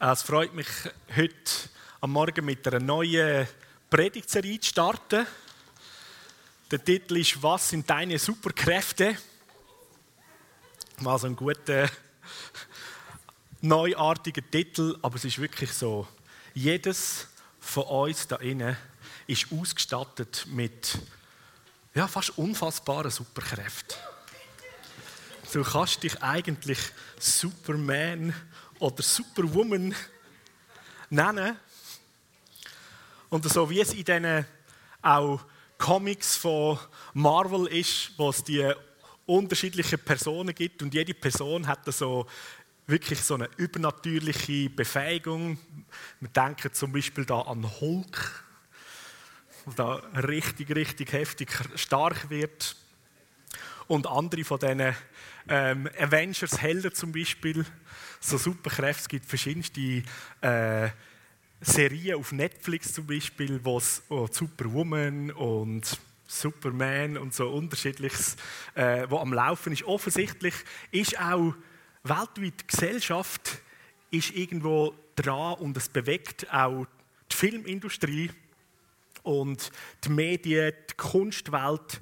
Es freut mich, heute am Morgen mit einer neuen Predigtserie zu starten. Der Titel ist Was sind deine Superkräfte? Mal so ein guter, neuartiger Titel, aber es ist wirklich so. Jedes von uns da innen ist ausgestattet mit ja, fast unfassbaren Superkräften. Du kannst dich eigentlich Superman oder Superwoman nennen. Und so wie es in diesen auch Comics von Marvel ist, wo es die unterschiedlichen Personen gibt und jede Person hat so wirklich so eine übernatürliche Befähigung. Wir denken zum Beispiel da an Hulk, der richtig, richtig heftig stark wird. Und andere von diesen ähm, Avengers Helden zum Beispiel, so Superkräfte, es gibt verschiedenste äh, Serien auf Netflix zum Beispiel, wo es oh, Superwoman und Superman und so unterschiedliches, äh, wo am Laufen ist. Offensichtlich ist auch weltweit die Gesellschaft ist irgendwo dran und es bewegt auch die Filmindustrie und die Medien, die Kunstwelt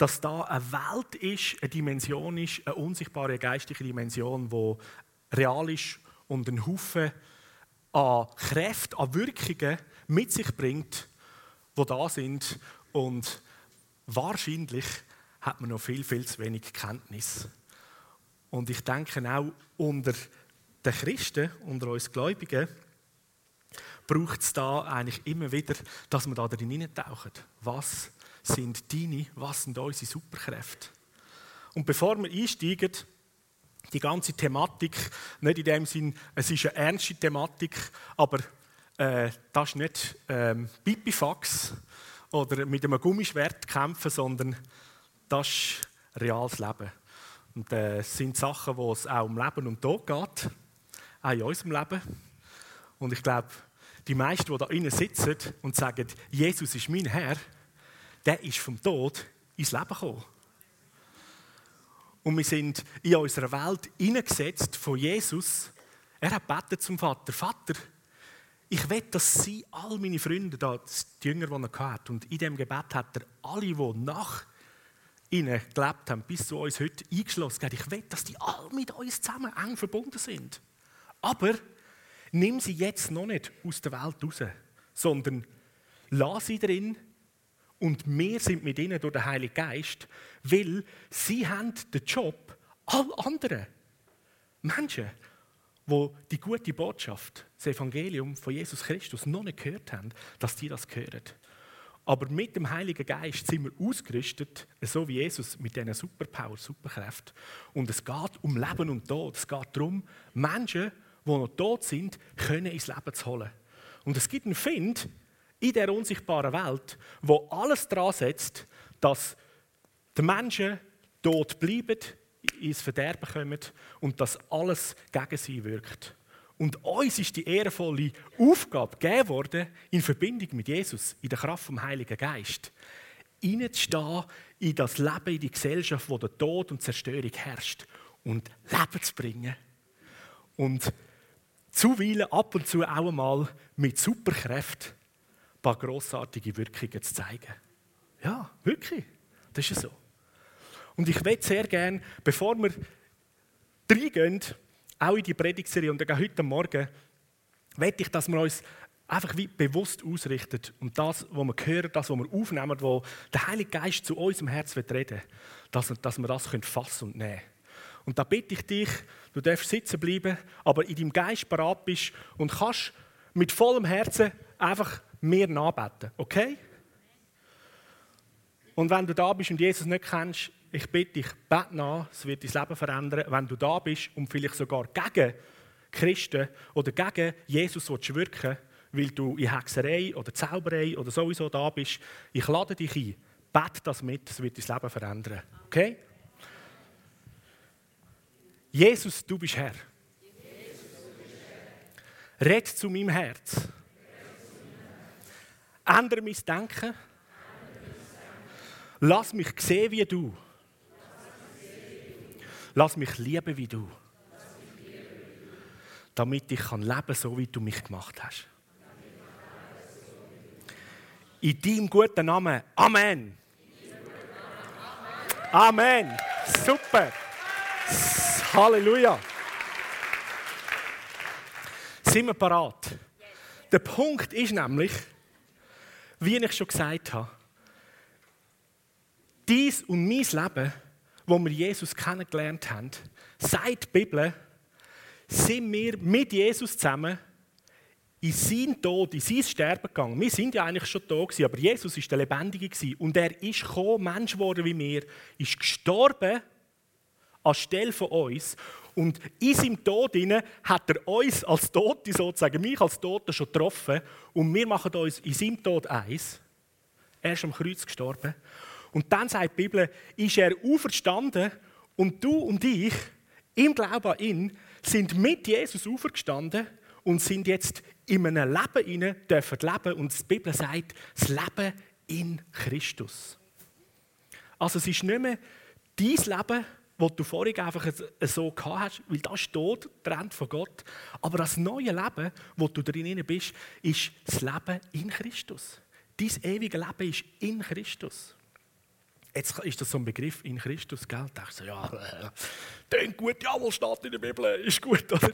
dass da eine Welt ist, eine Dimension ist, eine unsichtbare geistige Dimension, die real ist und einen Haufen an Kräften, an Wirkungen mit sich bringt, die da sind. Und wahrscheinlich hat man noch viel, viel zu wenig Kenntnis. Und ich denke auch unter den Christen, unter uns Gläubigen, braucht es da eigentlich immer wieder, dass wir da drin hineintauchen. Was sind deine, was sind unsere Superkräfte? Und bevor wir einsteigen, die ganze Thematik, nicht in dem Sinn, es ist eine ernste Thematik, aber äh, das ist nicht ähm, Pipifax oder mit einem Gummischwert kämpfen, sondern das ist reales Leben. Und äh, es sind Sachen, wo es auch um Leben und Tod geht, auch in unserem Leben. Und ich glaube, die meisten, die da innen sitzen und sagen, Jesus ist mein Herr, der ist vom Tod ins Leben gekommen. Und wir sind in unserer Welt hineingesetzt von Jesus. Er hat betet zum Vater: Vater, ich will, dass sie, all meine Freunde, da, die Jünger, die er hatte, und in dem Gebet hat er alle, die nach ihnen gelebt haben, bis zu uns heute eingeschlossen haben. Ich will, dass die alle mit uns zusammen eng verbunden sind. Aber nimm sie jetzt noch nicht aus der Welt raus, sondern lass sie drin und wir sind mit ihnen durch den Heiligen Geist, weil sie haben den Job, all anderen Menschen, wo die gute Botschaft, das Evangelium von Jesus Christus noch nicht gehört haben, dass die das hören. Aber mit dem Heiligen Geist sind wir ausgerüstet, so wie Jesus mit diesen Superpower, Superkräften. Und es geht um Leben und Tod. Es geht darum, Menschen, die noch tot sind, können ins Leben zu holen. Und es gibt einen Find, in der unsichtbaren Welt, wo alles daran setzt, dass die Menschen dort bleiben, ins Verderben kommen und dass alles gegen sie wirkt. Und uns ist die ehrenvolle Aufgabe gegeben worden, in Verbindung mit Jesus, in der Kraft vom Heiligen Geist, hineinzustehen in das Leben, in die Gesellschaft, wo der Tod und Zerstörung herrscht und Leben zu bringen. Und zuweilen ab und zu auch einmal mit Superkräften ein paar grossartige Wirkungen zu zeigen. Ja, wirklich. Das ist so. Und ich möchte sehr gerne, bevor wir reingehen, auch in die Predigtserie und dann heute Morgen, möchte ich, dass wir uns einfach wie bewusst ausrichten und das, was wir hören, das, was wir aufnehmen, wo der Heilige Geist zu unserem Herz reden will, dass, dass wir das fassen und nehmen Und da bitte ich dich, du darfst sitzen bleiben, aber in deinem Geist bereit bist und kannst mit vollem Herzen einfach mir nachbeten, okay? Und wenn du da bist und Jesus nicht kennst, ich bitte dich, bete nach, es wird dein Leben verändern. Wenn du da bist und vielleicht sogar gegen Christen oder gegen Jesus willst wirken weil du in Hexerei oder Zauberei oder sowieso da bist, ich lade dich ein, bete das mit, es wird dein Leben verändern. Okay? Jesus, du bist Herr. Red zu meinem Herz. Ändere mein Denken. Lass mich sehen wie du. Lass mich lieben wie du. Damit ich kann leben so wie du mich gemacht hast. In deinem guten Namen. Amen. Amen. Super. Halleluja. Sind wir parat? Der Punkt ist nämlich, wie ich schon gesagt habe, dies und mein Leben, wo wir Jesus kennengelernt haben, seit die Bibel, sind wir mit Jesus zusammen in sein Tod, in sein Sterben gegangen. Wir sind ja eigentlich schon da aber Jesus ist der Lebendige und er ist gekommen, Mensch geworden wie wir, ist gestorben anstelle von uns und in seinem Tod hat er uns als Tote sozusagen, mich als Tote schon getroffen und wir machen uns in seinem Tod eins. Er ist am Kreuz gestorben. Und dann sagt die Bibel, ist er auferstanden und du und ich, im Glauben an ihn, sind mit Jesus auferstanden und sind jetzt in einem Leben inne dürfen leben und die Bibel sagt, das Leben in Christus. Also es ist nicht mehr dein Leben, das du vorhin einfach so gehabt hast, weil das ist tot, trennt von Gott. Aber das neue Leben, wo du drin bist, ist das Leben in Christus. Dein ewige Leben ist in Christus. Jetzt ist das so ein Begriff in Christus, gell? Da denkst du, ja, äh, gut, ja, was steht in der Bibel, ist gut, oder?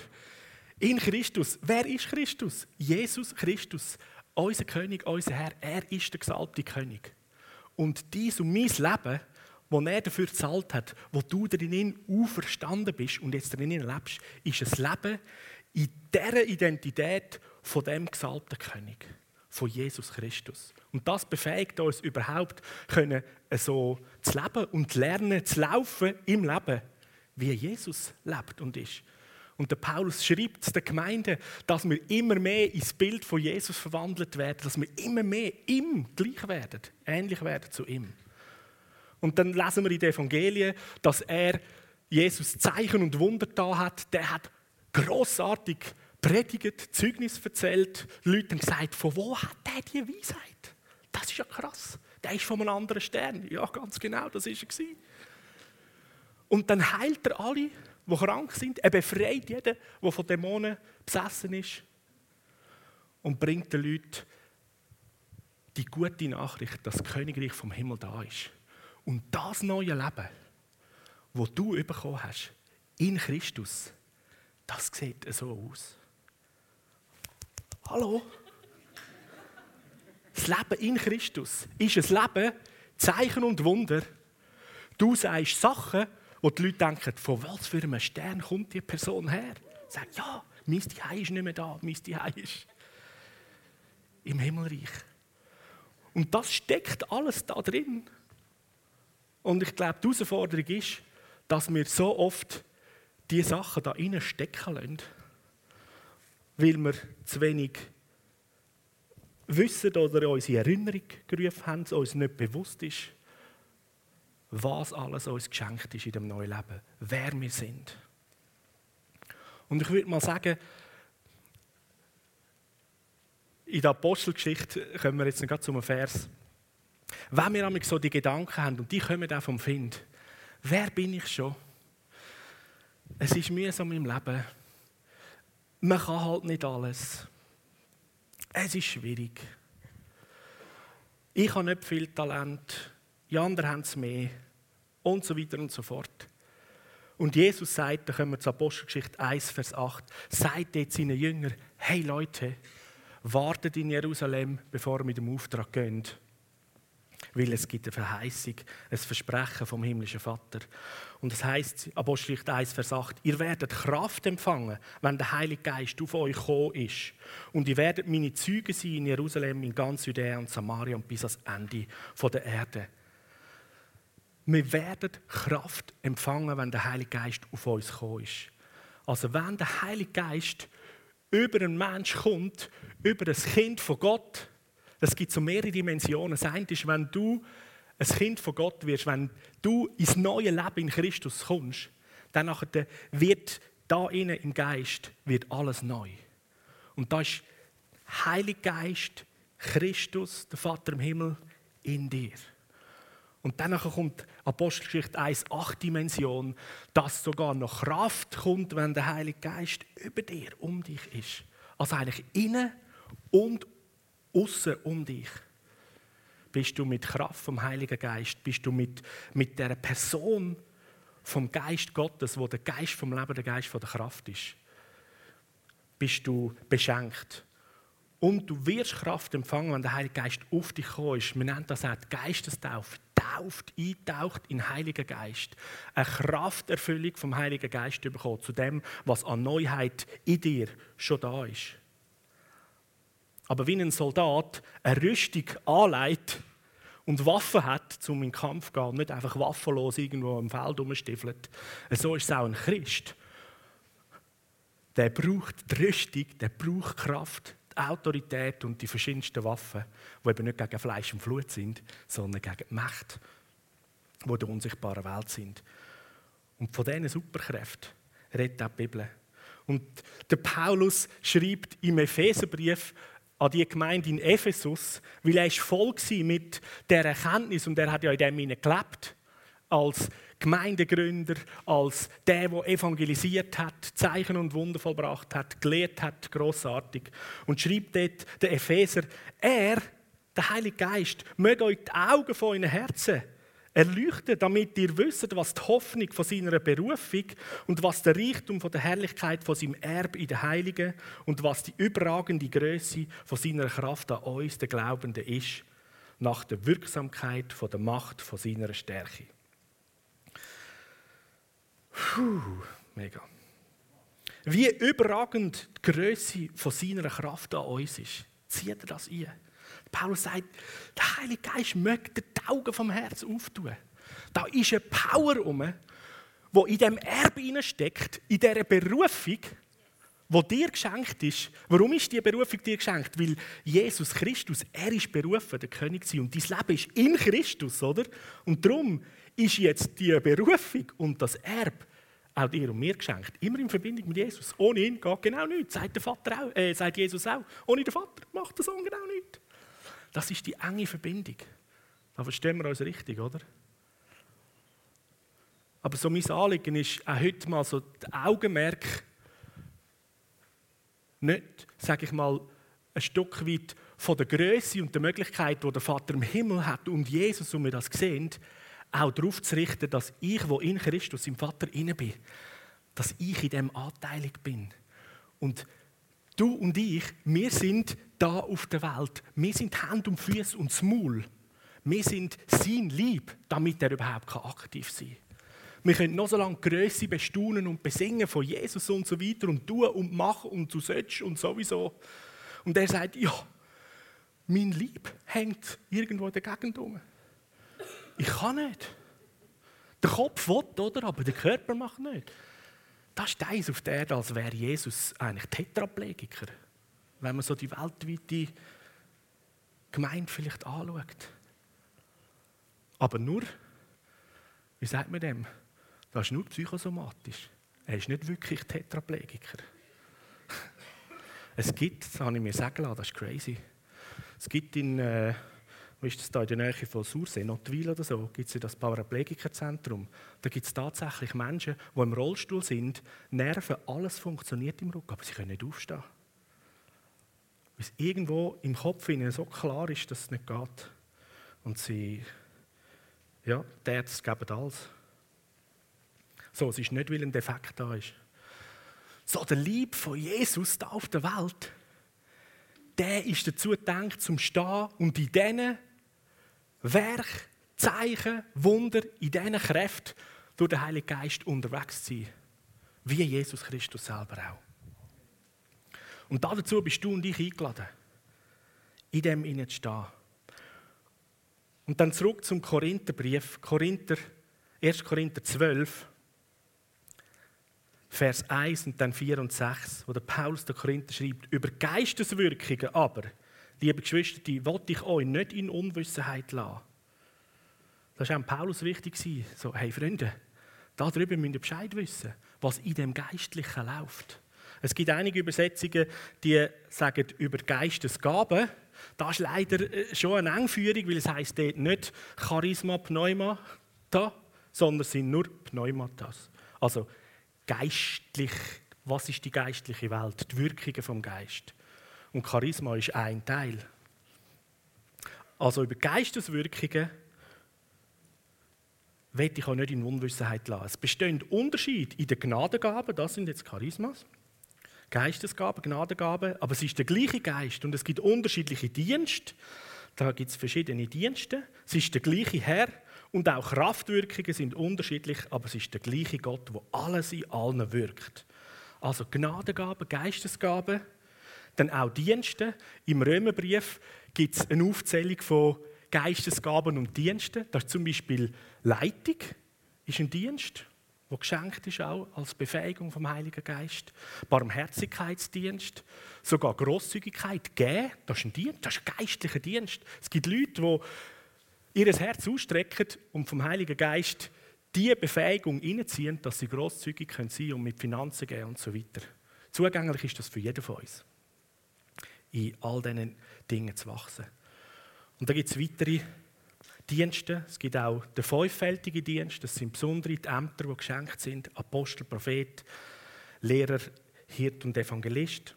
In Christus. Wer ist Christus? Jesus Christus, unser König, unser Herr. Er ist der gesalbte König. Und dies und mein Leben, das er dafür gezahlt hat, wo du darin auferstanden bist und jetzt darin lebst, ist ein Leben in dieser Identität von dem gesalbten König, von Jesus Christus. Und das befähigt uns überhaupt, können so zu leben und lernen zu laufen im Leben, wie Jesus lebt und ist. Und der Paulus schreibt der Gemeinde, dass wir immer mehr ins Bild von Jesus verwandelt werden, dass wir immer mehr ihm gleich werden, ähnlich werden zu ihm. Und dann lesen wir in den Evangelien, dass er Jesus Zeichen und Wunder da hat. Der hat großartig predigt, Zeugnis erzählt. Leute haben gesagt, von wo hat der die Weisheit? Das ist ja krass. Der ist von einem anderen Stern. Ja, ganz genau, das ist er. Und dann heilt er alle die krank sind. Er befreit jeden, der von Dämonen besessen ist. Und bringt den Leuten die gute Nachricht, dass das Königreich vom Himmel da ist. Und das neue Leben, das du bekommen hast, in Christus, das sieht so aus. Hallo? Das Leben in Christus ist ein Leben, Zeichen und Wunder. Du sagst Sachen, wo die Leute denken, von was für einem Stern kommt die Person her? Sagt, ja, mein Zuhause ist nicht mehr da, mein Zuhause ist im Himmelreich. Und das steckt alles da drin. Und ich glaube, die Herausforderung ist, dass wir so oft die Sachen da innen stecken lassen, weil wir zu wenig wissen oder uns in Erinnerung gerufen haben, uns nicht bewusst ist was alles uns geschenkt ist in dem neuen Leben, wer wir sind. Und ich würde mal sagen, in der Apostelgeschichte kommen wir jetzt gerade zum Vers. Wenn wir nämlich so die Gedanken haben, und die kommen auch vom Find, wer bin ich schon? Es ist mühsam im Leben. Man kann halt nicht alles. Es ist schwierig. Ich habe nicht viel Talent die anderen haben es mehr und so weiter und so fort. Und Jesus sagt, da kommen wir zur Apostelgeschichte 1, Vers 8, sagt jetzt seinen Jüngern, hey Leute, wartet in Jerusalem, bevor ihr mit dem Auftrag geht. Weil es gibt eine Verheißung, ein Versprechen vom himmlischen Vater. Und das heißt, Apostelgeschichte 1, Vers 8, ihr werdet Kraft empfangen, wenn der Heilige Geist auf euch gekommen ist. Und ihr werdet meine Züge sein in Jerusalem, in ganz Judäa und Samaria und bis ans Ende der Erde. Wir werden Kraft empfangen, wenn der Heilige Geist auf uns gekommen ist. Also wenn der Heilige Geist über einen Mensch kommt, über das Kind von Gott, es gibt so mehrere Dimensionen. Das eine ist, wenn du ein Kind von Gott wirst, wenn du ins neue Leben in Christus kommst, dann wird da innen im Geist wird alles neu. Und da ist Heilig Geist, Christus, der Vater im Himmel, in dir. Und dann kommt Apostelgeschichte 1, 8 Dimension, dass sogar noch Kraft kommt, wenn der Heilige Geist über dir, um dich ist. Also eigentlich innen und außen um dich. Bist du mit Kraft vom Heiligen Geist, bist du mit, mit der Person vom Geist Gottes, wo der Geist vom Leben, der Geist von der Kraft ist, bist du beschenkt. Und du wirst Kraft empfangen, wenn der Heilige Geist auf dich kommt. Wir nennen das auch Geistestaufe. Tauft, eintaucht in den Heiligen Geist. Eine Krafterfüllung vom Heiligen Geist bekommen, zu dem, was an Neuheit in dir schon da ist. Aber wie ein Soldat eine Rüstung anlegt und Waffen hat, um in den Kampf zu gehen, nicht einfach waffenlos irgendwo im Feld rumstiefelt, so ist es auch ein Christ. Der braucht die Rüstung, der braucht Kraft, die Autorität und die verschiedensten Waffen, die eben nicht gegen Fleisch und Blut sind, sondern gegen die Macht, die in der unsichtbaren Welt sind. Und von diesen Superkräften redet auch die Bibel. Und der Paulus schreibt im Epheserbrief an die Gemeinde in Ephesus, weil er voll mit der Erkenntnis und er hat ja in dem gelebt als Gemeindegründer, als der, der evangelisiert hat, Zeichen und Wunder vollbracht hat, gelehrt hat, großartig und schreibt dort der Epheser: Er, der Heilige Geist, möge euch die Augen von euren Herzen erleuchten, damit ihr wisst, was die Hoffnung von seiner Berufung und was der Reichtum von der Herrlichkeit von seinem Erb in den Heiligen und was die überragende Größe von seiner Kraft an uns, den Glaubenden, ist, nach der Wirksamkeit von der Macht von seiner Stärke. Puh, mega. Wie überragend die Größe von seiner Kraft an uns ist. Zieht er das ein? Paulus sagt, der Heilige Geist möchte die Augen vom Herz auftun. Da ist eine Power um, wo in dem Erbe steckt, in dieser Berufung, wo dir geschenkt ist. Warum ist die Berufung dir geschenkt? Weil Jesus Christus, er ist berufen, der König zu sein. Und dein Leben ist in Christus, oder? Und darum ist jetzt die Berufung und das Erbe auch dir und mir geschenkt. Immer in Verbindung mit Jesus. Ohne ihn geht genau nichts, sagt, der Vater auch, äh, sagt Jesus auch. Ohne den Vater macht der Sohn genau nichts. Das ist die enge Verbindung. Da verstehen wir uns richtig, oder? Aber so mein Anliegen ist auch heute mal so das Augenmerk nicht, sage ich mal, ein Stück weit von der Größe und der Möglichkeit, die der Vater im Himmel hat und Jesus, und wir das sehen, auch darauf zu richten, dass ich, wo in Christus, im Vater, inne bin, dass ich in dem anteilig bin. Und du und ich, wir sind da auf der Welt. Wir sind Hand und Füße und das Maul. Wir sind sein Lieb, damit er überhaupt aktiv sein kann. Wir können noch so lange Größe bestaunen und besingen von Jesus und so weiter und tun und machen und du sollst und sowieso. Und er sagt, ja, mein Lieb hängt irgendwo in der Gegend rum. Ich kann nicht. Der Kopf will, oder? Aber der Körper macht nicht. Das ist eins auf der Erde, als wäre Jesus eigentlich Tetraplegiker. Wenn man so die weltweite Gemeinde vielleicht anschaut. Aber nur, wie sagt man dem? Das ist nur psychosomatisch. Er ist nicht wirklich Tetraplegiker. Es gibt, das habe ich mir sagen lassen, das ist crazy. Es gibt in äh, wo ist das da in der Nähe von Sursee, Notwil oder so, gibt es das Paraplegikerzentrum. Da gibt es tatsächlich Menschen, die im Rollstuhl sind, Nerven, alles funktioniert im Rücken, aber sie können nicht aufstehen. Weil es irgendwo im Kopf ihnen so klar ist, dass es nicht geht. Und sie, ja, die Ärzte geben alles. So, es ist nicht, weil ein Defekt da ist. So, der Lieb von Jesus da auf der Welt, der ist dazu gedacht, zum Stehen und in diesen Werk, Zeichen, Wunder, in diesen Kräften durch den Heiligen Geist unterwegs zu sein. Wie Jesus Christus selber auch. Und dazu bist du und ich eingeladen, in dem innen zu stehen. Und dann zurück zum Korintherbrief, Korinther, 1. Korinther 12, Vers 1 und dann 4 und 6, wo der Paulus der Korinther schreibt, über Geisteswirkungen aber liebe Geschwister, die wollte ich euch nicht in Unwissenheit lassen. Das war auch Paulus wichtig. So, hey Freunde, darüber müsst ihr Bescheid wissen, was in dem Geistlichen läuft. Es gibt einige Übersetzungen, die sagen über Geistesgaben. Das ist leider äh, schon eine Engführung, weil es heisst dort nicht Charisma, Pneuma, da, sondern es sind nur Pneumatas. Also geistlich, was ist die geistliche Welt? Die Wirkungen vom Geist. Und Charisma ist ein Teil. Also über Geisteswirkungen will ich auch nicht in Unwissenheit lassen. Es bestehen Unterschiede in den Gnadengaben, das sind jetzt Charismas, Geistesgaben, Gnadengaben, aber es ist der gleiche Geist und es gibt unterschiedliche Dienste. Da gibt es verschiedene Dienste. Es ist der gleiche Herr und auch Kraftwirkungen sind unterschiedlich, aber es ist der gleiche Gott, wo alles in allen wirkt. Also Gnadengaben, Geistesgaben, dann auch Dienste. Im Römerbrief gibt es eine Aufzählung von Geistesgaben und Diensten. Das ist zum Beispiel Leitung, ist ein Dienst, der geschenkt ist auch als Befähigung vom Heiligen Geist. Barmherzigkeitsdienst, sogar Großzügigkeit, geben, das ist ein Dienst, das ist ein geistlicher Dienst. Es gibt Leute, die ihr Herz ausstrecken und vom Heiligen Geist die Befähigung hineinziehen, dass sie großzügig sein können und mit Finanzen gehen und so weiter. Zugänglich ist das für jeden von uns, in all diesen Dingen zu wachsen. Und da gibt es weitere Dienste. Es gibt auch den fünffältigen Dienst. Das sind besondere Ämter, die geschenkt sind. Apostel, Prophet, Lehrer, Hirt und Evangelist.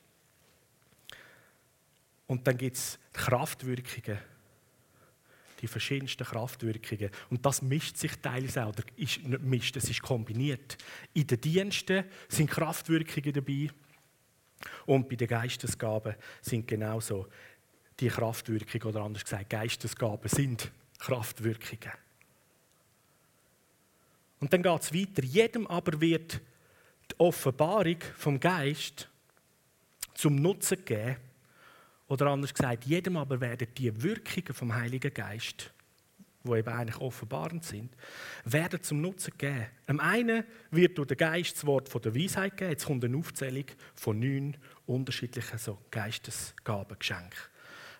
Und dann gibt es Kraftwirkungen. Die verschiedensten Kraftwirkungen. Und das mischt sich teilweise auch. Oder ist nicht mischt, es ist kombiniert. In den Diensten sind Kraftwirkungen dabei. Und bei den Geistesgaben sind genauso die Kraftwirkungen, oder anders gesagt, Geistesgaben sind Kraftwirkungen. Und dann geht es weiter. Jedem aber wird die Offenbarung vom Geist zum Nutzen gegeben. Oder anders gesagt, jedem aber werden die Wirkungen vom Heiligen Geist, wo eben eigentlich offenbarend sind, werden zum Nutzen gegeben. Am einen wird durch den Geist das Wort von der Weisheit gegeben. Jetzt kommt eine Aufzählung von neun unterschiedlichen so Geistesgaben geschenkt.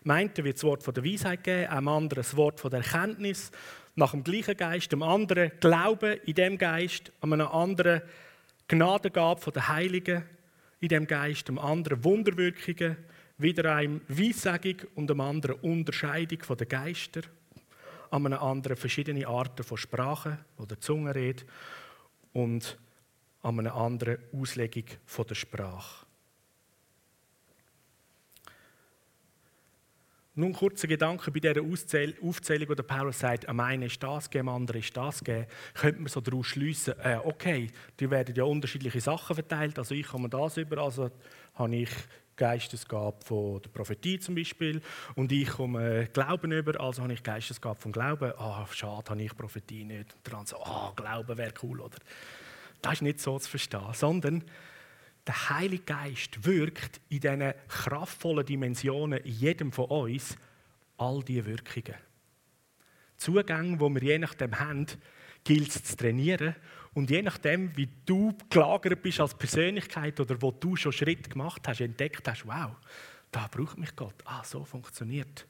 Am einen wird das Wort von der Weisheit geben, am anderen das Wort von der Erkenntnis, nach dem gleichen Geist, am anderen Glauben in dem Geist, am anderen Gnadengabe von der Heiligen in dem Geist, am anderen Wunderwirkungen, wieder einem Weissagung und am anderen Unterscheidung von den Geister, am anderen verschiedene Arten von Sprachen oder Zungenrede und an einer anderen Auslegung von der Sprache. Nun kurzer Gedanke bei dieser Aufzählung, wo der Paulus sagt, am einen ist das gegeben, am anderen ist das gegeben, könnte man so daraus schliessen, äh, okay, die werden ja unterschiedliche Sachen verteilt, also ich komme das über, also habe ich Geistesgabe von der Prophetie zum Beispiel und ich komme Glauben über, also habe ich Geistesgabe vom Glauben. Ah, oh, schade, habe ich Prophetie nicht. Und dann so, ah, oh, Glauben wäre cool, oder? Das ist nicht so zu verstehen, sondern der Heilige Geist wirkt in diesen kraftvollen Dimensionen in jedem von uns all diese Wirkungen. Zugänge, die wir je nachdem haben, gilt es zu trainieren. Und je nachdem, wie du gelagert bist als Persönlichkeit oder wo du schon Schritt gemacht hast, entdeckt hast, wow, da braucht mich Gott. Ah, so funktioniert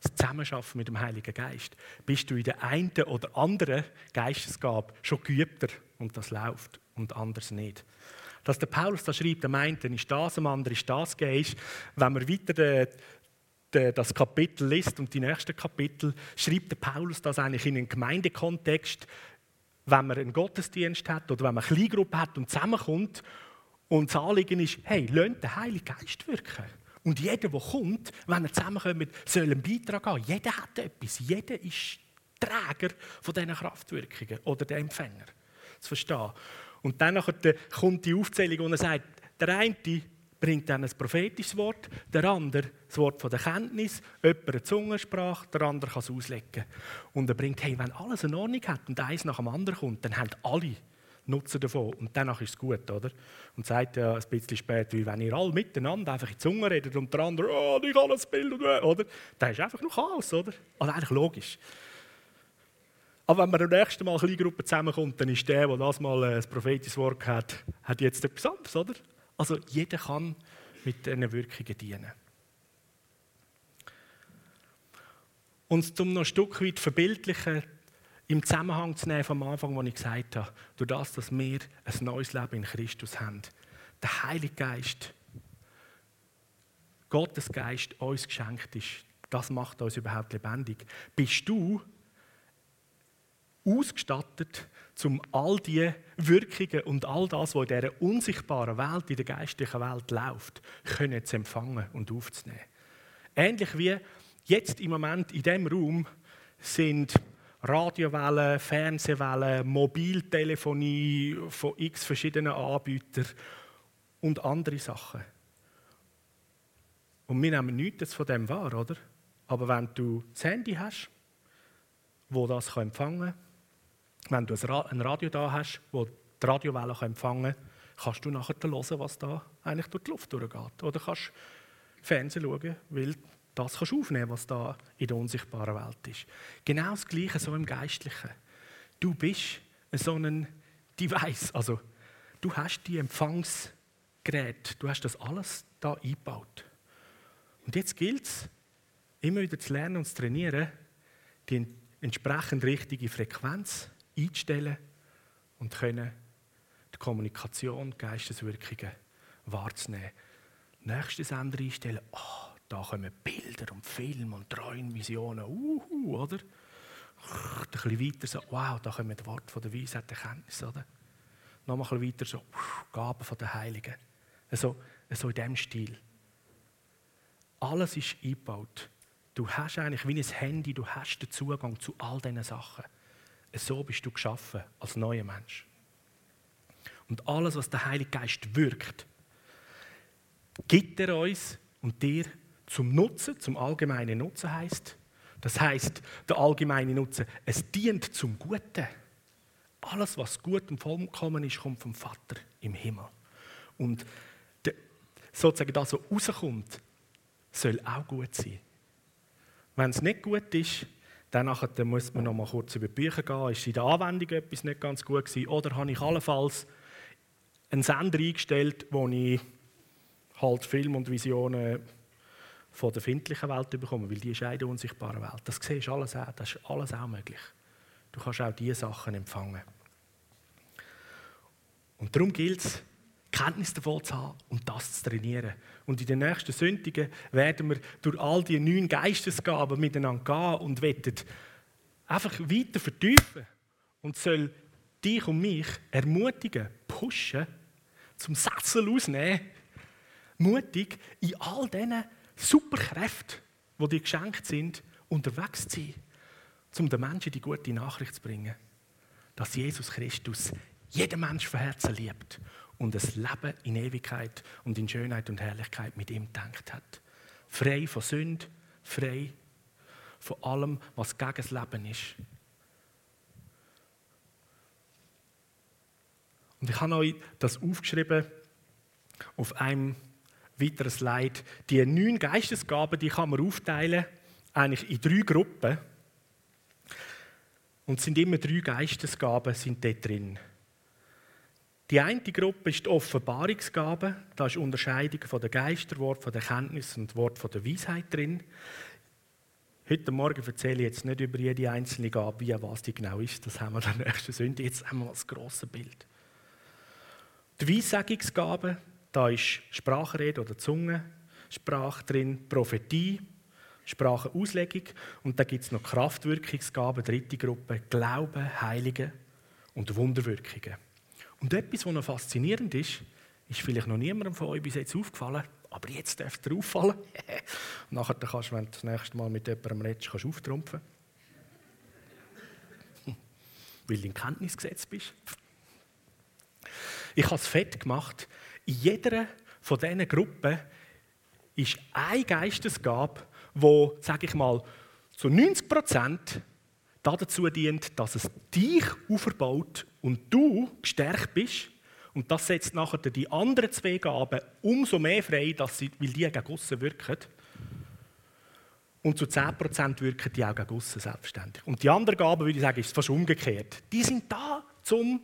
das Zusammenschaffen mit dem Heiligen Geist. Bist du in der einen oder anderen Geistesgabe schon geübter und das läuft und anders nicht dass der Paulus da schreibt, am einen ist das, am anderen ist das ist, wenn man weiter de, de, das Kapitel liest und die nächsten Kapitel, schreibt der Paulus das eigentlich in einen Gemeindekontext, wenn man einen Gottesdienst hat oder wenn man eine Kleingruppe hat und zusammenkommt und das Anliegen ist, hey, lasst den Heiligen Geist wirken. Und jeder, der kommt, wenn er zusammenkommt, soll einen Beitrag haben. Jeder hat etwas. Jeder ist Träger von diesen Kraftwirkungen oder der Empfänger. Zu verstehen. Und dann kommt die Aufzählung, und er sagt, der eine bringt dann ein prophetisches Wort, der andere das Wort von der Kenntnis, jemand eine Zungensprache, der andere kann es auslegen. Und er bringt, hey, wenn alles in Ordnung hat und eins nach dem anderen kommt, dann haben alle Nutzen davon und danach ist es gut, oder? Und sagt ja ein bisschen später, wie wenn ihr alle miteinander einfach in die Zunge redet und der andere, oh, ich kann das Bild, oder? Dann ist einfach nur Chaos, oder? Also eigentlich logisch. Aber wenn man am nächsten Mal eine Gruppe zusammenkommt, dann ist der, der das mal ein prophetisches Wort hat, hat jetzt etwas anderes, oder? Also jeder kann mit diesen Wirkungen dienen. Und um noch ein Stück weit verbildlichen, im Zusammenhang zu nehmen vom Anfang, wo ich gesagt habe, durch das, dass wir ein neues Leben in Christus haben, der Heilige Geist Gottes Geist uns geschenkt ist, das macht uns überhaupt lebendig. Bist du ausgestattet, um all die Wirkungen und all das, was in dieser unsichtbaren Welt, in der geistlichen Welt läuft, können zu empfangen und aufzunehmen. Ähnlich wie jetzt im Moment in diesem Raum sind Radiowellen, Fernsehwellen, Mobiltelefonie von x verschiedenen Anbietern und andere Sachen. Und wir nehmen nichts von dem wahr, oder? Aber wenn du das Handy hast, wo das empfangen kann, wenn du ein Radio da hast, wo die Radiowellen empfangen kann, kannst du nachher hören, was da eigentlich durch die Luft durchgeht. Oder kannst Fernsehen schauen, weil das kannst du aufnehmen, was da in der unsichtbaren Welt ist. Genau das Gleiche so im Geistlichen. Du bist so ein Device, also du hast die Empfangsgeräte, du hast das alles da eingebaut. Und jetzt gilt es, immer wieder zu lernen und zu trainieren, die entsprechend richtige Frequenz einzustellen und können die Kommunikation, die Geisteswirkungen wahrzunehmen. Nächste Sender einstellen, oh, da kommen Bilder und Filme und Träume, Visionen, uhu, oder? Ein bisschen weiter so, wow, da kommen die Worte von der Weisheit, der Kenntnis, oder? Noch ein bisschen weiter so, Gaben von der Heiligen. So, so in diesem Stil. Alles ist eingebaut. Du hast eigentlich wie ein Handy, du hast den Zugang zu all diesen Sachen. So bist du geschaffen als neuer Mensch. Und alles, was der Heilige Geist wirkt, gibt er uns und dir zum Nutzen, zum allgemeinen Nutzen heißt. Das heißt, der allgemeine Nutzen, es dient zum Guten. Alles, was gut und vollkommen ist, kommt vom Vater im Himmel. Und der, sozusagen das, was rauskommt, soll auch gut sein. Wenn es nicht gut ist, dann muss man noch mal kurz über die Bücher gehen. Ist in der Anwendung etwas nicht ganz gut gewesen? Oder habe ich allenfalls einen Sender eingestellt, wo ich halt Film und Visionen von der findlichen Welt bekomme, weil die ist in der unsichtbaren Welt. Das siehst alles auch, das ist alles auch möglich. Du kannst auch diese Sachen empfangen. Und darum gilt es, Kenntnis davon zu haben und das zu trainieren. Und in den nächsten Sündigen werden wir durch all die neun Geistesgaben miteinander gehen und werden einfach weiter vertiefen und soll dich und mich ermutigen, pushen, zum Satzel ausnehmen, mutig in all diesen Superkräften, die dir geschenkt sind, unterwegs zu sein, um den Menschen die gute Nachricht zu bringen, dass Jesus Christus jeden Menschen von Herzen liebt und das Leben in Ewigkeit und in Schönheit und Herrlichkeit mit ihm gedacht hat. Frei von Sünde, frei von allem, was gegen das Leben ist. Und ich habe euch das aufgeschrieben auf einem weiteren Slide. Die neun Geistesgaben, die kann man aufteilen eigentlich in drei Gruppen. Und es sind immer drei Geistesgaben sind dort drin. Die eine Gruppe ist die Offenbarungsgabe. Da ist Unterscheidung von der Geisterwort, von der Kenntnis und Wort von der Weisheit drin. Heute Morgen erzähle ich jetzt nicht über jede einzelne Gabe, wie was die genau ist. Das haben wir der nächsten Sünde. Jetzt haben wir das grosse Bild. Die Weissagungsgabe, da ist Sprachrede oder Zungensprache drin, Prophetie, Sprachenauslegung und da gibt es noch Kraftwirkungsgaben, dritte Gruppe, Glauben, Heilige und Wunderwirkungen. Und etwas, was noch faszinierend ist, ist vielleicht noch niemandem von euch bis jetzt aufgefallen, aber jetzt darf es dir auffallen. Und nachher kannst du, wenn du das nächste Mal mit jemandem redest, kannst auftrumpfen. Weil du in Kenntnis gesetzt bist. Ich habe es fett gemacht. In jeder von diesen Gruppen ist eine Geistesgabe, die, sage ich mal, zu 90 Prozent dazu dient, dass es dich aufbaut und du gestärkt bist. Und das setzt nachher die anderen zwei Gaben umso mehr frei, dass sie, weil die gegen aussen wirken. Und zu 10% wirken die auch gegen aussen selbstständig. Und die anderen Gaben, würde ich sagen, ist fast umgekehrt. Die sind da, um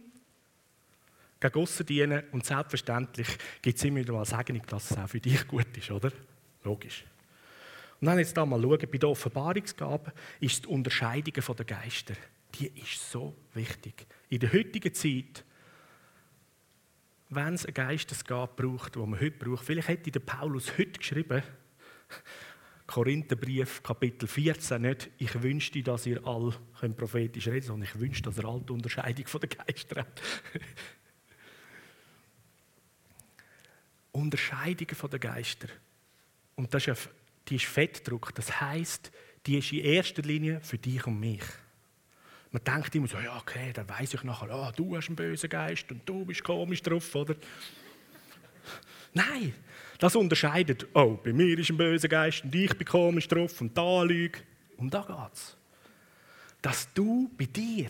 gegen aussen dienen. Und selbstverständlich gibt es immer wieder mal Segnung, dass es auch für dich gut ist, oder? Logisch. Und dann jetzt da mal schauen, bei der Offenbarungsgabe ist die Unterscheidung der Geister, die ist so wichtig. In der heutigen Zeit, wenn es eine Geistesgabe braucht, die man heute braucht, vielleicht hätte der Paulus heute geschrieben, Korintherbrief, Kapitel 14, nicht ich wünschte, dass ihr all könnt prophetisch reden sondern ich wünschte, dass ihr all die Unterscheidung von der Geister habt. Unterscheidungen von den Geister. Und das ist, die ist Fettdruck. Das heißt, die ist in erster Linie für dich und mich. Man denkt immer so, ja, okay, dann weiß ich nachher, ah, du hast einen bösen Geist und du bist komisch drauf, oder? Nein, das unterscheidet, oh, bei mir ist ein böser Geist und ich bin komisch drauf und da lüge. Um da geht's. Dass du bei dir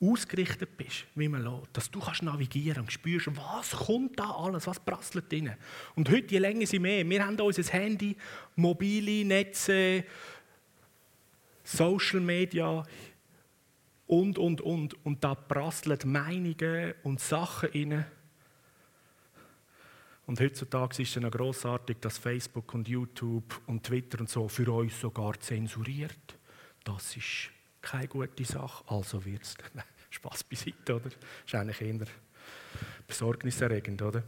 ausgerichtet bist, wie man lässt, dass du kannst navigieren und spürst, was kommt da alles, was prasselt drin. Und heute, je länger sie mehr, wir haben unser Handy, mobile Netze, Social Media und, und, und. Und da prasseln Meinungen und Sachen rein. Und heutzutage ist es noch grossartig, dass Facebook und YouTube und Twitter und so für uns sogar zensuriert. Das ist keine gute Sache, also wird es. Spaß beiseite, oder? Ist eigentlich eher besorgniserregend, oder?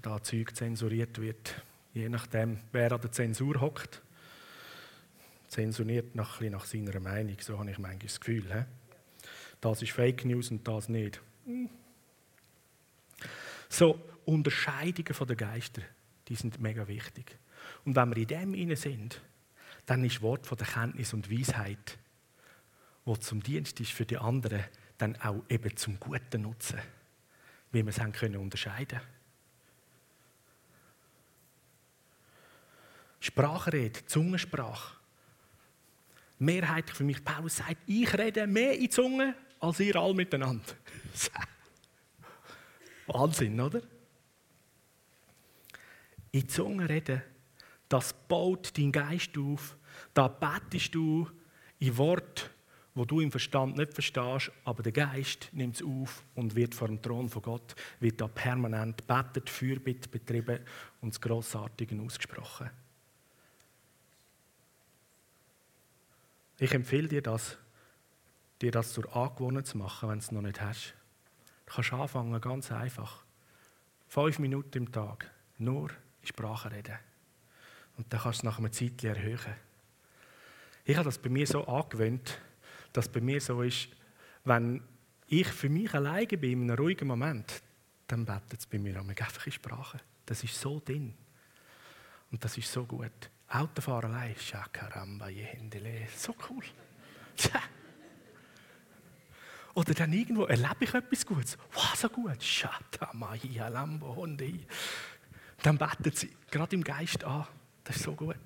Da Zeug zensuriert wird, je nachdem, wer an der Zensur hockt, zensuriert nach, nach seiner Meinung, so habe ich manchmal das Gefühl. He? Das ist Fake News und das nicht. Hm. So, Unterscheidungen von den Geistern, die sind mega wichtig. Und wenn wir in dem inne sind, dann ist das Wort von der Kenntnis und Weisheit, wo zum Dienst ist für die anderen, dann auch eben zum Guten nutzen, wie wir es haben können unterscheiden. Sprachrede, Zungensprache. Mehrheitlich für mich, Paulus sagt, ich rede mehr in Zungen als ihr alle miteinander. Wahnsinn, oder? In Zungen reden, das baut deinen Geist auf, da betest du in Wort, wo du im Verstand nicht verstehst, aber der Geist nimmt es auf und wird vor dem Thron von Gott, wird da permanent betet, Fürbitte betrieben und das Grossartige ausgesprochen. Ich empfehle dir das, dir das zur Angewohnheit zu machen, wenn du es noch nicht hast. Du kannst anfangen, ganz einfach. Fünf Minuten im Tag, nur in Sprache reden. Und dann kannst du es nach einer Zeit erhöhen. Ich habe das bei mir so angewöhnt, dass bei mir so ist, wenn ich für mich alleine bin, in einem ruhigen Moment, dann betet es bei mir einfach in Sprache. Das ist so drin. Und das ist so gut. Autofahren allein, Shakaramba, Jehendele, so cool. Oder dann irgendwo erlebe ich etwas Gutes. Wow, so gut. Shatamaya, Lambo, Hundi. Dann betet sie gerade im Geist an. Das ist so gut.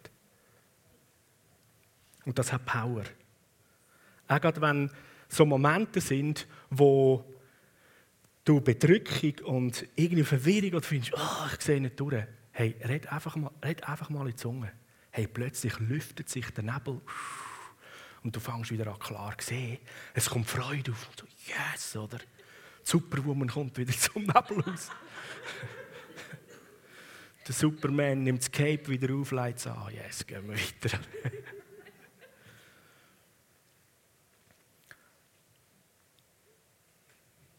Und das hat Power. Auch gerade wenn so Momente sind, wo du Bedrückung und irgendwie Verwirrung oder findest, oh, ich sehe nicht durch. Hey, red einfach mal, red einfach mal in die Zunge hey, plötzlich lüftet sich der Nebel und du fängst wieder an klar zu sehen. Es kommt Freude auf. Und so, yes, oder? Die Superwoman kommt wieder zum Nebel raus. der Superman nimmt das Cape wieder auf, leitet es an. Yes, gehen wir weiter.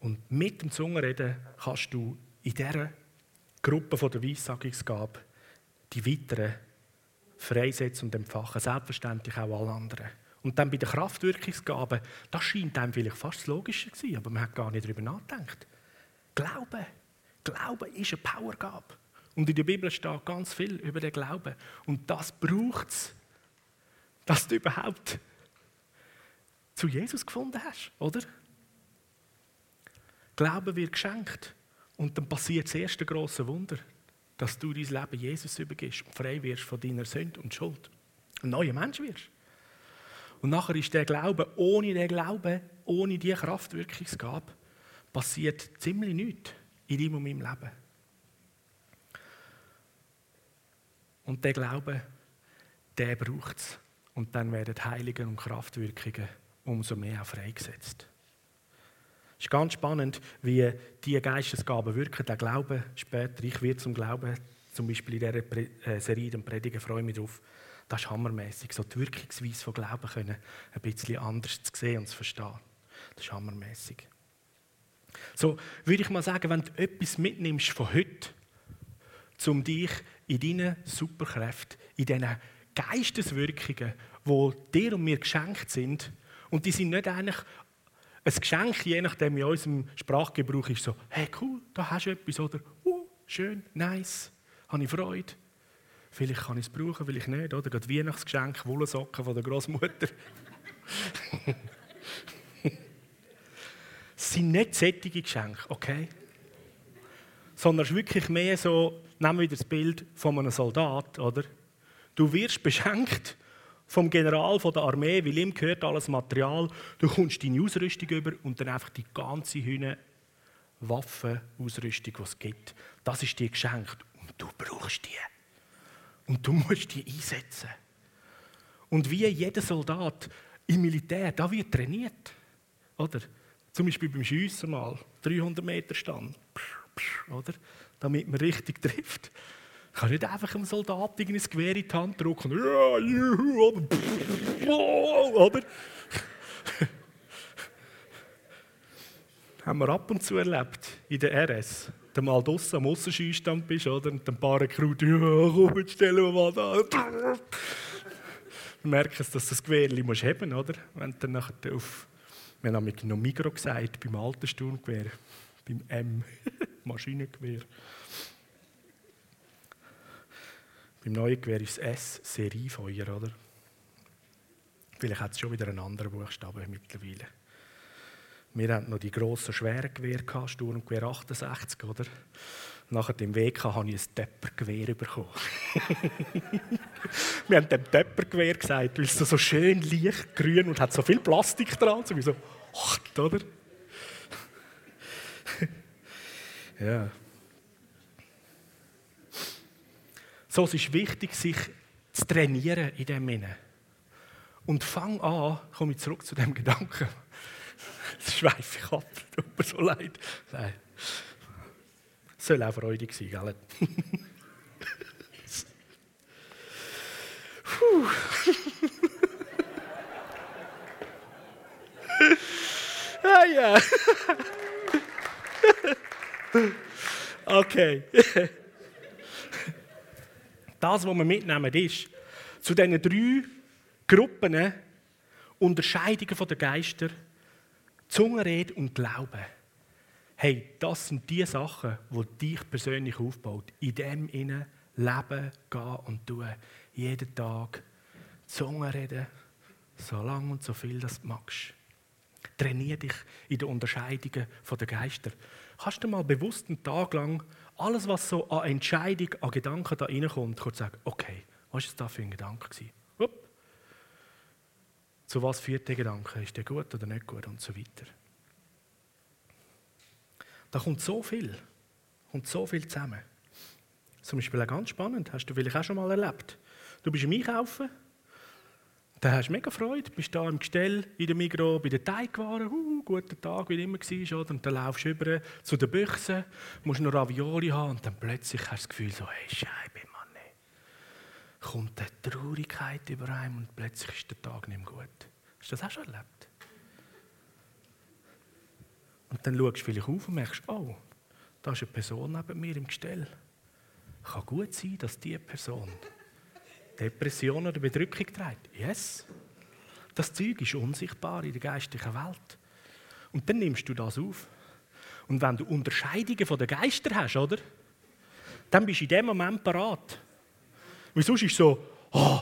Und mit dem Zungenreden kannst du in dieser Gruppe der Weissagungsgabe die weiteren freisetzen und empfachen. Selbstverständlich auch alle anderen. Und dann bei den Kraftwirkungsgaben, das scheint einem vielleicht fast das Logische zu sein, aber man hat gar nicht darüber nachgedacht. Glaube. Glaube ist eine Powergabe. Und in der Bibel steht ganz viel über den Glauben. Und das braucht es, dass du überhaupt zu Jesus gefunden hast, oder? Glauben wird geschenkt. Und dann passiert das erste große Wunder dass du dein Leben Jesus übergibst frei wirst von deiner Sünde und Schuld. Ein neuer Mensch wirst. Und nachher ist der Glaube, ohne den Glauben, ohne diese Kraftwirkungsgabe, passiert ziemlich nichts in deinem und meinem Leben. Und der Glaube, der braucht es. Und dann werden Heiligen und Kraftwirkungen umso mehr freigesetzt. Es ist ganz spannend, wie diese Geistesgaben wirken. Der Glaube später, ich werde zum Glauben, zum Beispiel in dieser äh, Serie, dem Predigen, freue mich drauf. Das ist hammermäßig. So die Wirkungsweise von Glauben können, ein bisschen anders zu sehen und zu verstehen. Das ist hammermäßig. So würde ich mal sagen, wenn du etwas mitnimmst von heute, um dich in deinen Superkräften, in diesen Geisteswirkungen, die dir und mir geschenkt sind, und die sind nicht eigentlich ein Geschenk, je nachdem in unserem Sprachgebrauch ist so, hey cool, da hast du etwas, oder uh, schön, nice, habe ich Freude. Vielleicht kann ich es brauchen, vielleicht nicht, oder? Gerade Weihnachtsgeschenk, Wollsocken von der Großmutter. Es sind nicht sättige Geschenke, okay? Sondern es ist wirklich mehr so, nehmen wir das Bild von einem Soldat, oder? Du wirst beschenkt vom General von der Armee, weil ihm gehört alles Material. Du kommst deine Ausrüstung über und dann einfach die ganze Hühne Waffenausrüstung, die es gibt. Das ist dir geschenkt und du brauchst die. Und du musst die einsetzen. Und wie jeder Soldat im Militär, da wird trainiert. Oder? Zum Beispiel beim Schiessen mal, 300 Meter Stand. Oder? Damit man richtig trifft. Ich kann nicht einfach einem Soldaten ein Gewehr in die Hand drücken. Ja, juhu, oder? haben wir ab und zu erlebt in der RS. Wenn du mal draussen am Aussenschießstand bist, oder? Und ein paar Kraut, ja, komm, jetzt stellen wir mal da. Du merkst, dass du das Gewehr musst haben oder? Wenn du dann nachher auf, wir haben noch Migro gesagt, beim alten Sturmgewehr, beim M, Maschinengewehr. Beim neuen Gewehr ist es S, Seriefeuer, oder? Vielleicht hat es schon wieder einen anderen Buchstaben mittlerweile. Wir hatten noch die grossen, schweren Gewehre, Sturmgewehr 68, oder? Nachher dem WK habe ich ein Töppergewehr bekommen. wir haben dem Töppergewehr gesagt, weil es so schön leicht grün und hat so viel Plastik dran, so wie so, oder? ja. So, es ist wichtig, sich zu trainieren in dem Sinne. Und fang an, komme ich zurück zu dem Gedanken, das schweife ich ab, tut mir so leid. Nein. Soll auch freudig sein, gell? Puh. ah ja. okay. Das, was wir mitnehmen, ist, zu diesen drei Gruppen Unterscheidungen der Geister Zungenrede und Glauben. Hey, das sind die Sachen, die dich persönlich aufbaut. In dem innen leben, gehen und tun. Jeden Tag Zungenreden, so lang und so viel das du magst. Trainier dich in den Unterscheidungen der Geister. Kannst du mal bewusst einen Tag lang alles, was so an Entscheidung, an Gedanken da reinkommt, kurz sagen, okay, was war das für ein Gedanke? Zu was führt der Gedanke? Ist der gut oder nicht gut und so weiter. Da kommt so viel, kommt so viel zusammen. Zum Beispiel auch ganz spannend, hast du vielleicht auch schon mal erlebt. Du bist im Einkaufen, dann hast du mega Freude, bist da im Gestell in der Migros bei den Teigwaren, uh, guter Tag, wie immer war, oder? und dann laufst du über zu den Büchsen, musst noch Ravioli haben und dann plötzlich hast du das Gefühl so, hey Scheibe, kommt eine Traurigkeit über einem und plötzlich ist der Tag nicht mehr gut. Hast du das auch schon erlebt? Und dann schaust du vielleicht auf und merkst, oh, da ist eine Person neben mir im Gestell. Kann gut sein, dass diese Person Depression oder Bedrückung trägt. Yes. Das Zeug ist unsichtbar in der geistlichen Welt. Und dann nimmst du das auf. Und wenn du Unterscheidungen von den Geistern hast, oder? Dann bist du in dem Moment parat. Weil sonst ist es so, oh,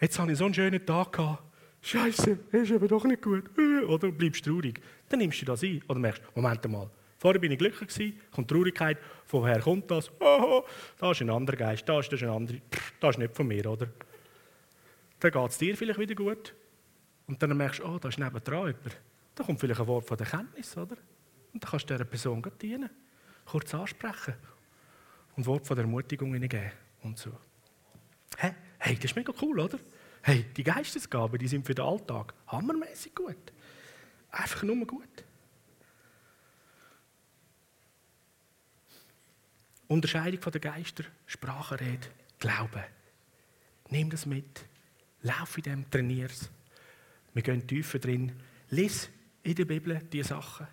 jetzt habe ich so einen schönen Tag gehabt. Scheiße, ist aber doch nicht gut. Oder bleibst traurig. Dann nimmst du das ein. Oder merkst, Moment mal, vorher bin ich glücklich kommt Traurigkeit, woher kommt das? Oh, da ist ein anderer Geist, da ist, das ein anderer, das ist nicht von mir, oder? Dann geht es dir vielleicht wieder gut. Und dann merkst du, oh, da ist nebendran jemand. Da kommt vielleicht ein Wort von der Kenntnis, oder? Und dann kannst du dieser Person dienen, kurz ansprechen und Wort von der Ermutigung geben und so. Hey, hey, das ist mega cool, oder? Hey, die Geistesgaben, die sind für den Alltag hammermäßig gut. Einfach nur gut. Unterscheidung von den Geister, Sprachenrede, Glauben. Nimm das mit. Lauf in dem, trainier es. Wir gehen tiefer drin. Lies in der Bibel diese Sachen.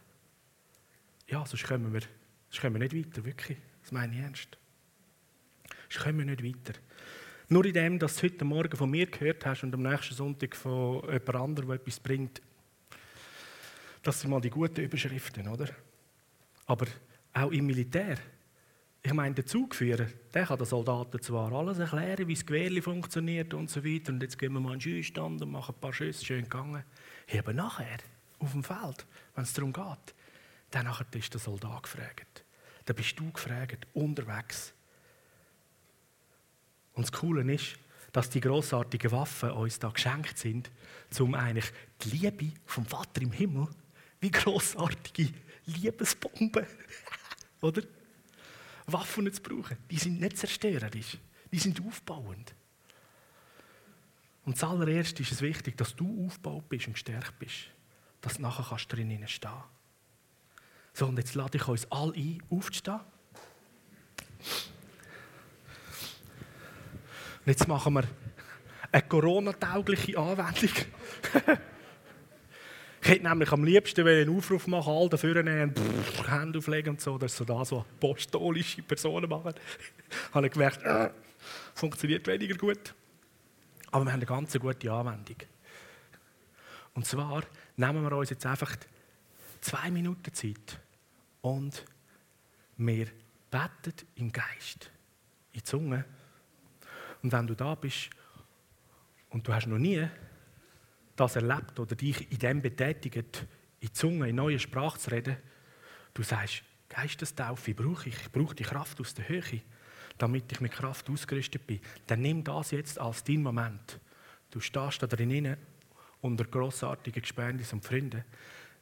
Ja, sonst kommen wir, sonst kommen wir nicht weiter, wirklich. Das meine ich ernst. sonst kommen wir nicht weiter. Nur in dem, dass du heute Morgen von mir gehört hast und am nächsten Sonntag von jemand anderem, der etwas bringt, das sind mal die guten Überschriften, oder? Aber auch im Militär. Ich meine, der Zugführer, der kann den Soldaten zwar alles erklären, wie das Gewehr funktioniert und so weiter. Und jetzt gehen wir mal einen Schießstand und machen ein paar Schüsse, schön gegangen. Hey, aber nachher, auf dem Feld, wenn es darum geht, dann ist der Soldat gefragt. Dann bist du gefragt, unterwegs. Und das Coole ist, dass die grossartigen Waffen uns da geschenkt sind, um eigentlich die Liebe vom Vater im Himmel, wie grossartige Liebesbomben, oder? Waffen zu brauchen. Die sind nicht zerstörerisch, die sind aufbauend. Und zuallererst ist es wichtig, dass du aufgebaut bist und gestärkt bist, dass du nachher kannst drinnen stehen So, und jetzt lade ich uns alle ein, aufzustehen. Und jetzt machen wir eine Corona-taugliche Anwendung. ich hätte nämlich am liebsten einen Aufruf machen, all dafür nehmen, Hände auflegen und so, dass so da so apostolische Personen machen. habe ich gemerkt, äh, funktioniert weniger gut. Aber wir haben eine ganz gute Anwendung. Und zwar nehmen wir uns jetzt einfach zwei Minuten Zeit und wir beten im Geist, in die Zunge. Und wenn du da bist und du hast noch nie das erlebt oder dich in dem betätigt, in Zunge, in neue Sprache zu reden, du sagst, Geistestaufe brauche ich, ich brauche die Kraft aus der Höhe, damit ich mit Kraft ausgerüstet bin, dann nimm das jetzt als dein Moment. Du stehst da drinnen unter grossartigen Gespendis und Freunden.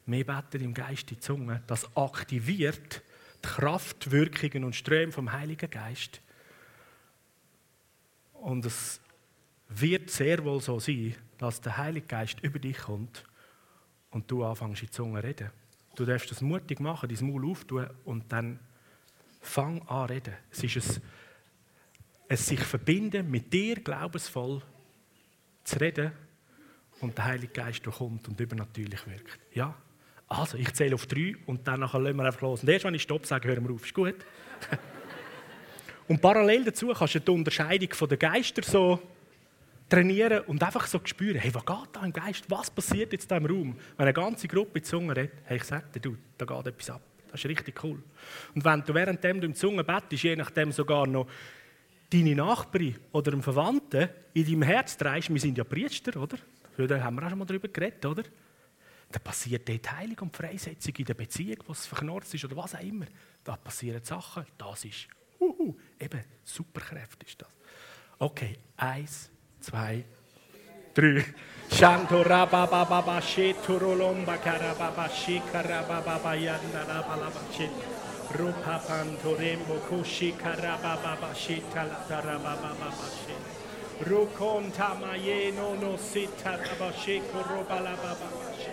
Wir beten im Geist die Zunge, das aktiviert die Kraftwirkungen und Ströme vom Heiligen Geist und es wird sehr wohl so sein, dass der Heilige Geist über dich kommt und du anfängst in die Zunge zu reden. Du darfst das mutig machen, dein Maul auftun und dann fang an zu reden. Es ist ein, ein sich verbinden mit dir glaubensvoll zu reden und der Heilige Geist kommt und übernatürlich wirkt. Ja? Also, ich zähle auf drei und dann lassen wir einfach los. Und erst, wenn ich Stopp sage, hören wir auf. Ist gut? Und parallel dazu kannst du die Unterscheidung der Geister so trainieren und einfach so spüren, hey, was geht da im Geist? Was passiert jetzt da im Raum? Wenn eine ganze Gruppe in Zunge redet, hey, ich sage dir, du, da geht etwas ab. Das ist richtig cool. Und wenn du währenddem du im Zunge bettest, je nachdem sogar noch deine Nachbarin oder einen Verwandten in deinem Herz drehst, wir sind ja Priester, oder? Da haben wir auch schon mal darüber geredet, oder? Da passiert dort Heilung und Freisetzung in der Beziehung, was verknurrt ist oder was auch immer. Da passieren Sachen. Das ist Uhu, eben, Superkräfte ist das. Okay, eins, zwei, drei. Shantora baba baba she turulomba karababa she karababa yanda la balaba she rupa pantorembo kushi karababa she talatarababa baba she rukon tamaye no no sita baba she korobala baba she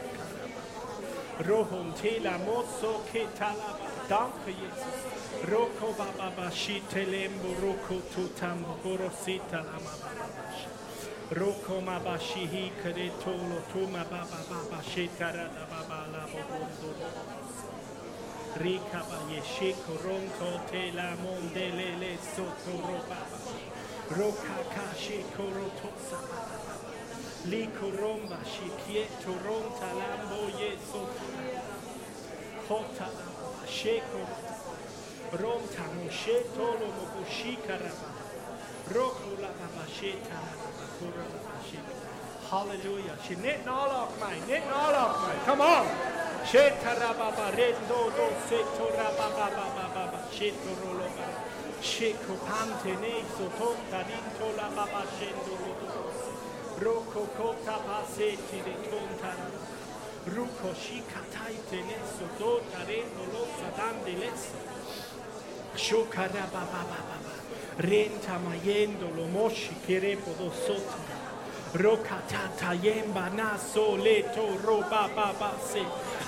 rohon tela moso ketala danke Jesus roko baba telembu telembo roko tutambo korosita la baba Rokoma bashihi kadetolo tuma baba baba shekara da la Rika ba yeshe koronko te la mondele le soto roba Roka kashi koroto sababa Li koromba shikie toronta lambo yeso Hota la sheko Rom tamo Hallelujah. She knitting all of mine, knitting all of mine. Come on. Shetarababa rendo do setorababa shetoroloba. Shekopante ne sotonta dinto la baba shendo rodo. Roko kota paseti de tonta. Ruko shikataite ne sotota rendo lo sadande leso. Shokarababa baba. renta mayendolo moshi kerepodo sotto. Rokatata yemba naso leto roba baba se.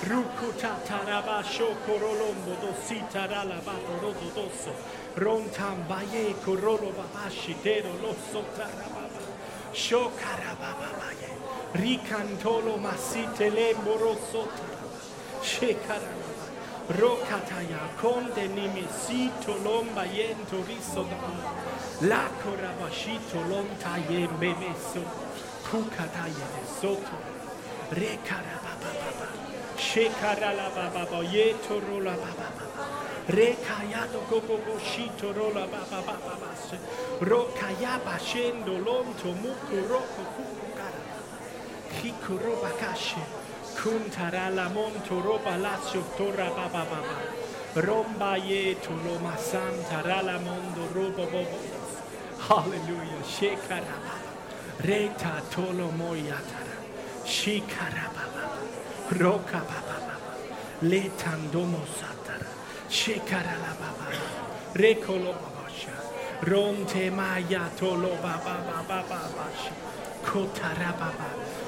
Rukutata raba shokorolombo dosita ralabato rodo dosso rontam baye korolo babashi tero losso tarababa shokarababa ye. Ricantolo masite lembo rosso tarababa shekarababa Rokataya konde nimisito lomba yento riso la korabashito lonta yembe messo kukataya de soto. Rekara baba shekara la baba boyeto rola baba re rekayado gogogoshito rola baba baba basse rokayaba scendo lonto muku roko kukara kikuro bakashe kashe. Kuntarala monto roba lasio tora baba baba. Romba yeto loma santa rala mondo robo bobo. Hallelujah. Shekaraba. Reta tolo moyatara. Shikarababa. Roka baba baba. Letandomo satara. Shekarala baba. Rekolo babasha. Ronte maya tolo baba baba baba. Kotarababa. Hikarabaha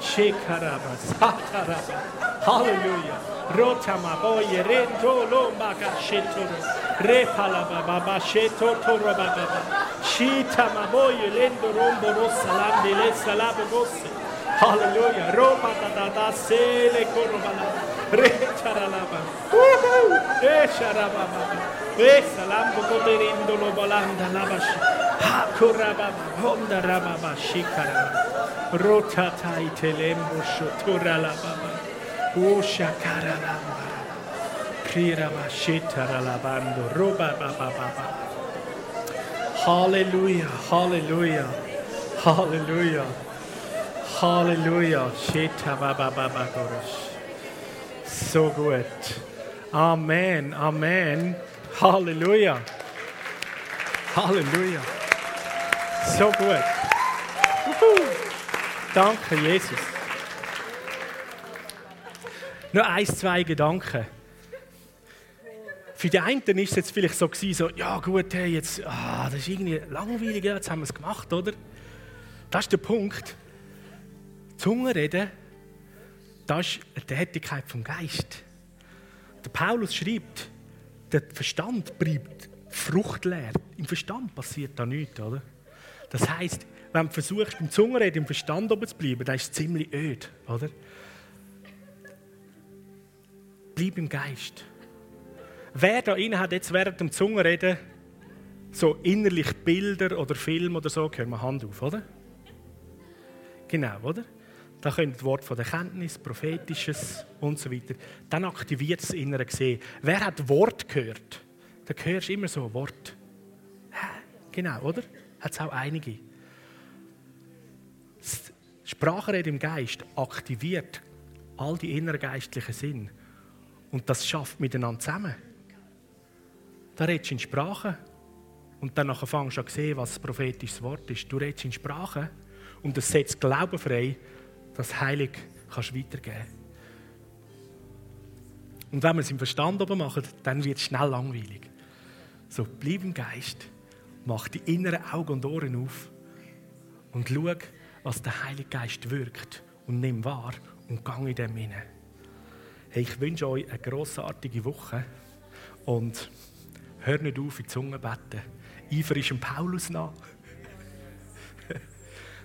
Shekaraba. Sataraba. Hallelujah. Rotama boye rento lo maga shetoro. Repalaba baba shetoro baba. Shita maboye lendo rombo rossa lande le salabo gosse. Hallelujah. Roma da da da se le korobala. Re charalaba. Woohoo. E charababa. E salambo koderindo lo balanda labashi. Rotatai baba. Baba. Roba baba baba. Hallelujah, hallelujah, hallelujah, hallelujah. Baba baba gorosh. So good. Amen, amen. Hallelujah. Hallelujah. So gut. Danke, Jesus. Nur ein, zwei Gedanken. Für die einen ist es jetzt vielleicht so gewesen, so, ja gut, hey, jetzt, ah, das ist irgendwie langweilig, jetzt haben wir es gemacht, oder? Das ist der Punkt. Zungenreden, das ist eine Tätigkeit vom Geist. Der Paulus schreibt, der Verstand bleibt fruchtleer. Im Verstand passiert da nichts, oder? Das heißt, wenn du versuchst, im Zungenreden im Verstand oben zu bleiben, dann ist es ziemlich öd, oder? Bleib im Geist. Wer da innen hat jetzt während dem Zungenreden so innerlich Bilder oder Film oder so, hören wir Hand auf, oder? Genau, oder? Da könnt ihr Wort von der Kenntnis, Prophetisches und so weiter. Dann aktiviert das innere Gesehen. Wer hat Wort gehört? Da hörst du immer so Wort. Genau, oder? Hat es auch einige. Das Sprachenreden im Geist aktiviert all die inneren geistlichen Sinn. Und das schafft miteinander zusammen. Da redest du in Sprache und dann fängst du an zu sehen, was das prophetische Wort ist. Du redest in Sprache und das setzt Glauben frei, dass Heilig kannst weitergeben Und wenn wir es im Verstand oben machen, dann wird es schnell langweilig. So, bleib im Geist, mach die inneren Augen und Ohren auf und schau, was der Heilige Geist wirkt und nimm wahr und gang in dem hinein. Hey, ich wünsche euch eine grossartige Woche und hör nicht auf, in die Zunge beten. Eifer ist Paulus nach.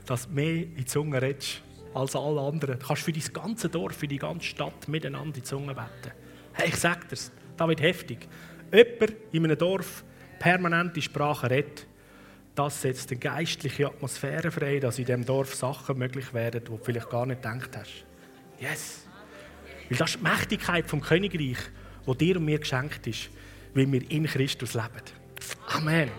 Dass du mehr in die Zunge redest als alle anderen. Du kannst für dein ganze Dorf, für die ganze Stadt miteinander in die Zunge beten. Hey, ich sag dir's, das wird heftig. Jemand in einem Dorf permanent die Sprache redet, das setzt eine geistliche Atmosphäre frei, dass in diesem Dorf Sachen möglich werden, die du vielleicht gar nicht gedacht hast. Yes! Weil das ist die Mächtigkeit vom Königreich, wo dir und mir geschenkt ist, weil wir in Christus leben. Amen.